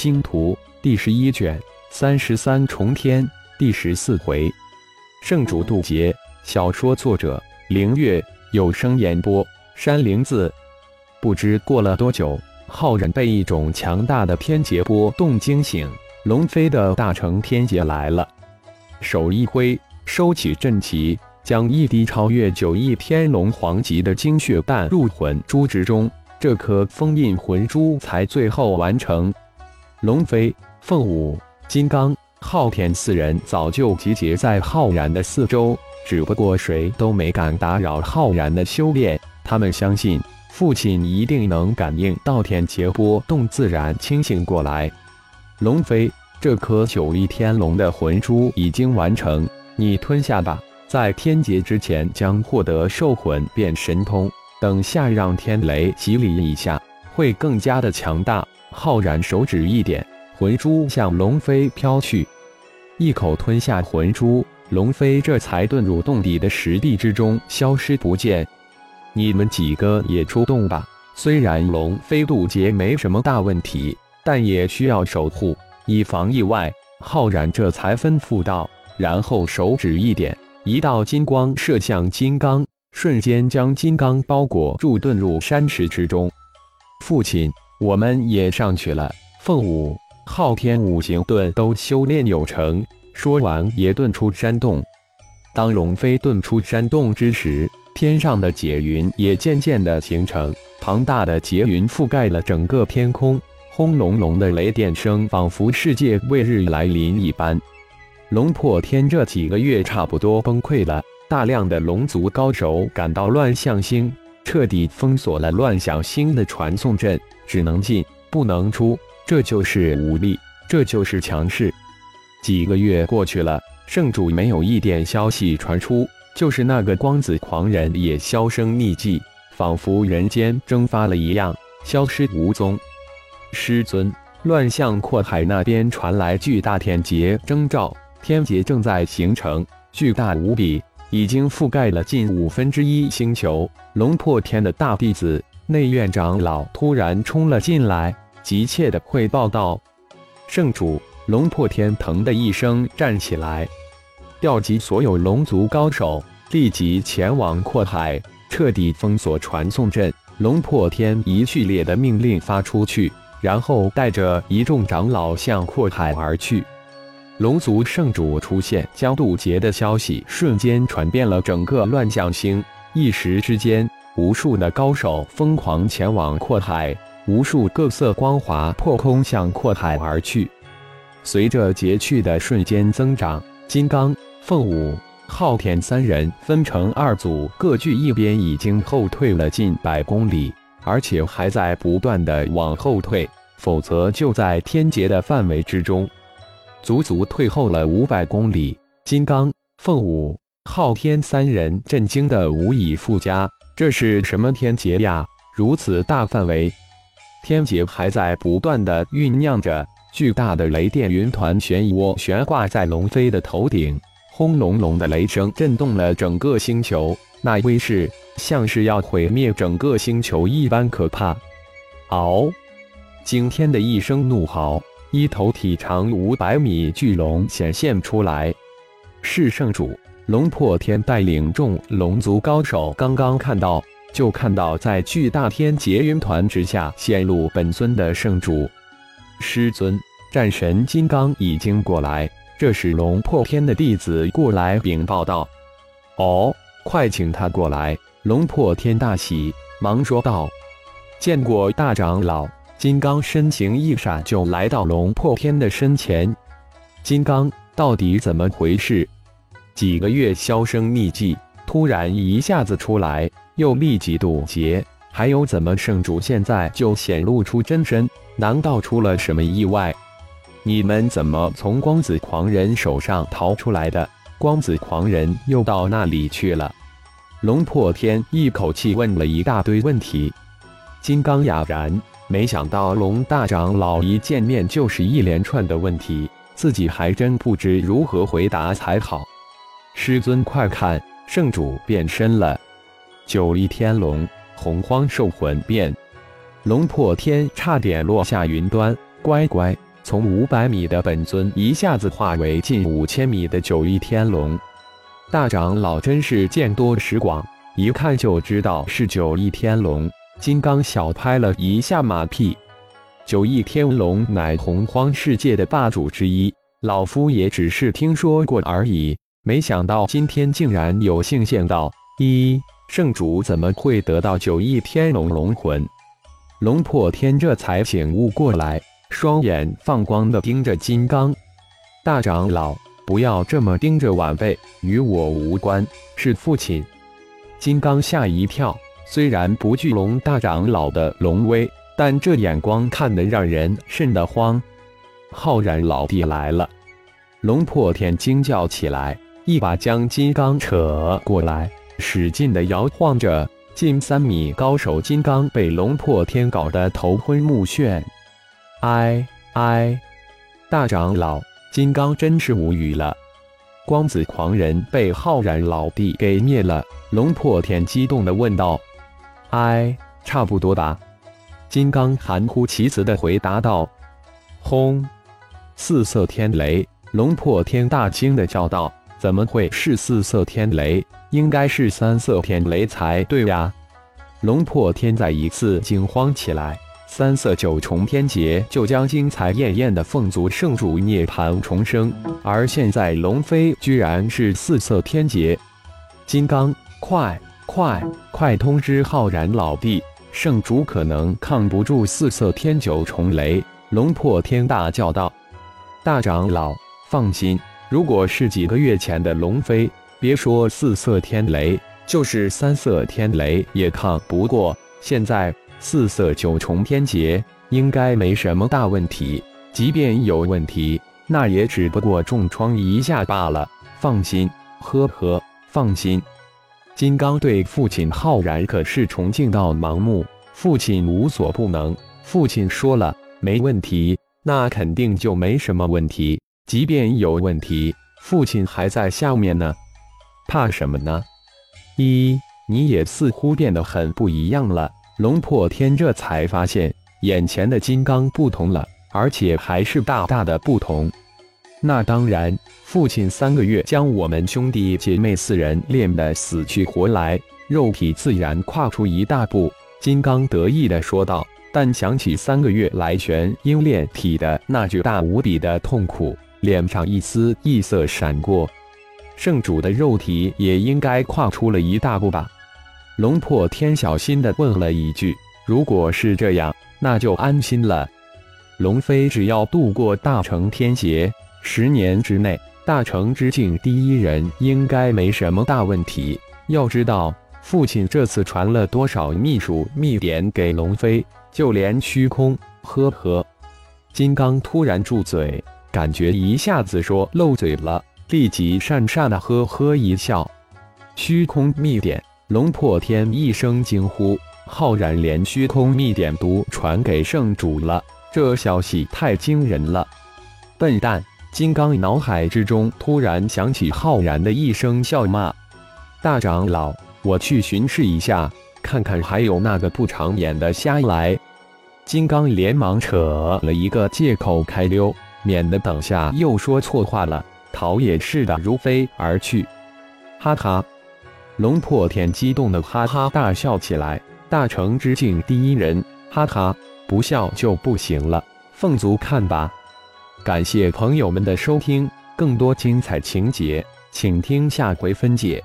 星图》第十一卷三十三重天第十四回，圣主渡劫。小说作者：凌月，有声演播：山灵子。不知过了多久，浩然被一种强大的天劫波动惊醒。龙飞的大成天劫来了，手一挥，收起阵旗，将一滴超越九亿天龙皇级的精血弹入魂珠之中。这颗封印魂珠才最后完成。龙飞、凤舞、金刚、昊天四人早就集结在浩然的四周，只不过谁都没敢打扰浩然的修炼。他们相信父亲一定能感应到天劫波动，自然清醒过来。龙飞，这颗九翼天龙的魂珠已经完成，你吞下吧。在天劫之前将获得兽魂变神通，等下让天雷洗礼一下，会更加的强大。浩然手指一点，魂珠向龙飞飘去，一口吞下魂珠，龙飞这才遁入洞底的石壁之中，消失不见。你们几个也出动吧。虽然龙飞渡劫没什么大问题。但也需要守护，以防意外。浩然这才吩咐道，然后手指一点，一道金光射向金刚，瞬间将金刚包裹住，遁入山石之中。父亲，我们也上去了。凤舞、昊天五行遁都修炼有成，说完也遁出山洞。当龙飞遁出山洞之时，天上的劫云也渐渐的形成，庞大的劫云覆盖了整个天空。轰隆隆的雷电声，仿佛世界末日来临一般。龙破天这几个月差不多崩溃了，大量的龙族高手赶到乱象星，彻底封锁了乱象星的传送阵，只能进不能出。这就是武力，这就是强势。几个月过去了，圣主没有一点消息传出，就是那个光子狂人也销声匿迹，仿佛人间蒸发了一样，消失无踪。师尊，乱象阔海那边传来巨大天劫征兆，天劫正在形成，巨大无比，已经覆盖了近五分之一星球。龙破天的大弟子内院长老突然冲了进来，急切的汇报道：“圣主！”龙破天腾的一声站起来，调集所有龙族高手，立即前往阔海，彻底封锁传送阵。龙破天一系列的命令发出去。然后带着一众长老向阔海而去。龙族圣主出现，将渡劫的消息瞬间传遍了整个乱象星。一时之间，无数的高手疯狂前往阔海，无数各色光华破空向阔海而去。随着劫去的瞬间增长，金刚、凤舞、昊天三人分成二组，各据一边，已经后退了近百公里。而且还在不断的往后退，否则就在天劫的范围之中，足足退后了五百公里。金刚、凤舞、昊天三人震惊的无以复加，这是什么天劫呀？如此大范围，天劫还在不断的酝酿着。巨大的雷电云团漩涡悬挂在龙飞的头顶，轰隆隆的雷声震动了整个星球，那威势。像是要毁灭整个星球一般可怕！嗷！惊天的一声怒嚎，一头体长五百米巨龙显现出来。是圣主龙破天带领众龙族高手刚刚看到，就看到在巨大天劫云团之下显露本尊的圣主。师尊，战神金刚已经过来。这时龙破天的弟子过来禀报道：“哦，快请他过来。”龙破天大喜，忙说道：“见过大长老。”金刚身形一闪，就来到龙破天的身前。金刚，到底怎么回事？几个月销声匿迹，突然一下子出来，又立即渡劫，还有怎么圣主现在就显露出真身？难道出了什么意外？你们怎么从光子狂人手上逃出来的？光子狂人又到那里去了？龙破天一口气问了一大堆问题，金刚哑然，没想到龙大长老一见面就是一连串的问题，自己还真不知如何回答才好。师尊，快看，圣主变身了！九翼天龙，洪荒兽魂变。龙破天差点落下云端，乖乖，从五百米的本尊一下子化为近五千米的九翼天龙。大长老真是见多识广，一看就知道是九翼天龙。金刚小拍了一下马屁：“九翼天龙乃洪荒世界的霸主之一，老夫也只是听说过而已，没想到今天竟然有幸见到。一圣主怎么会得到九翼天龙龙魂？”龙破天这才醒悟过来，双眼放光的盯着金刚大长老。不要这么盯着晚辈，与我无关。是父亲。金刚吓一跳，虽然不惧龙大长老的龙威，但这眼光看得让人瘆得慌。浩然老弟来了！龙破天惊叫起来，一把将金刚扯过来，使劲的摇晃着。近三米高手金刚被龙破天搞得头昏目眩。哎哎，大长老！金刚真是无语了，光子狂人被浩然老弟给灭了。龙破天激动的问道：“哎，差不多吧？”金刚含糊其辞的回答道：“轰！”四色天雷，龙破天大惊的叫道：“怎么会是四色天雷？应该是三色天雷才对呀！”龙破天再一次惊慌起来。三色九重天劫就将精彩艳艳的凤族圣主涅槃重生，而现在龙飞居然是四色天劫！金刚，快快快通知浩然老弟，圣主可能抗不住四色天九重雷！龙破天大叫道：“大长老放心，如果是几个月前的龙飞，别说四色天雷，就是三色天雷也抗不过。现在。”四色九重天劫应该没什么大问题，即便有问题，那也只不过重创一下罢了。放心，呵呵，放心。金刚对父亲浩然可是崇敬到盲目，父亲无所不能，父亲说了没问题，那肯定就没什么问题。即便有问题，父亲还在下面呢，怕什么呢？一，你也似乎变得很不一样了。龙破天这才发现，眼前的金刚不同了，而且还是大大的不同。那当然，父亲三个月将我们兄弟姐妹四人练得死去活来，肉体自然跨出一大步。金刚得意地说道。但想起三个月来玄鹰炼体的那巨大无比的痛苦，脸上一丝异色闪过。圣主的肉体也应该跨出了一大步吧？龙破天小心地问了一句：“如果是这样，那就安心了。龙飞只要度过大成天劫，十年之内，大成之境第一人应该没什么大问题。要知道，父亲这次传了多少秘术秘典给龙飞，就连虚空……呵呵。”金刚突然住嘴，感觉一下子说漏嘴了，立即讪讪的呵呵一笑。虚空秘典。龙破天一声惊呼：“浩然连虚空秘典都传给圣主了，这消息太惊人了！”笨蛋！金刚脑海之中突然响起浩然的一声笑骂：“大长老，我去巡视一下，看看还有那个不长眼的瞎来。”金刚连忙扯了一个借口开溜，免得等下又说错话了，逃也似的如飞而去。哈哈。龙破天激动的哈哈大笑起来，大成之境第一人，哈哈，不笑就不行了。凤族看吧。感谢朋友们的收听，更多精彩情节，请听下回分解。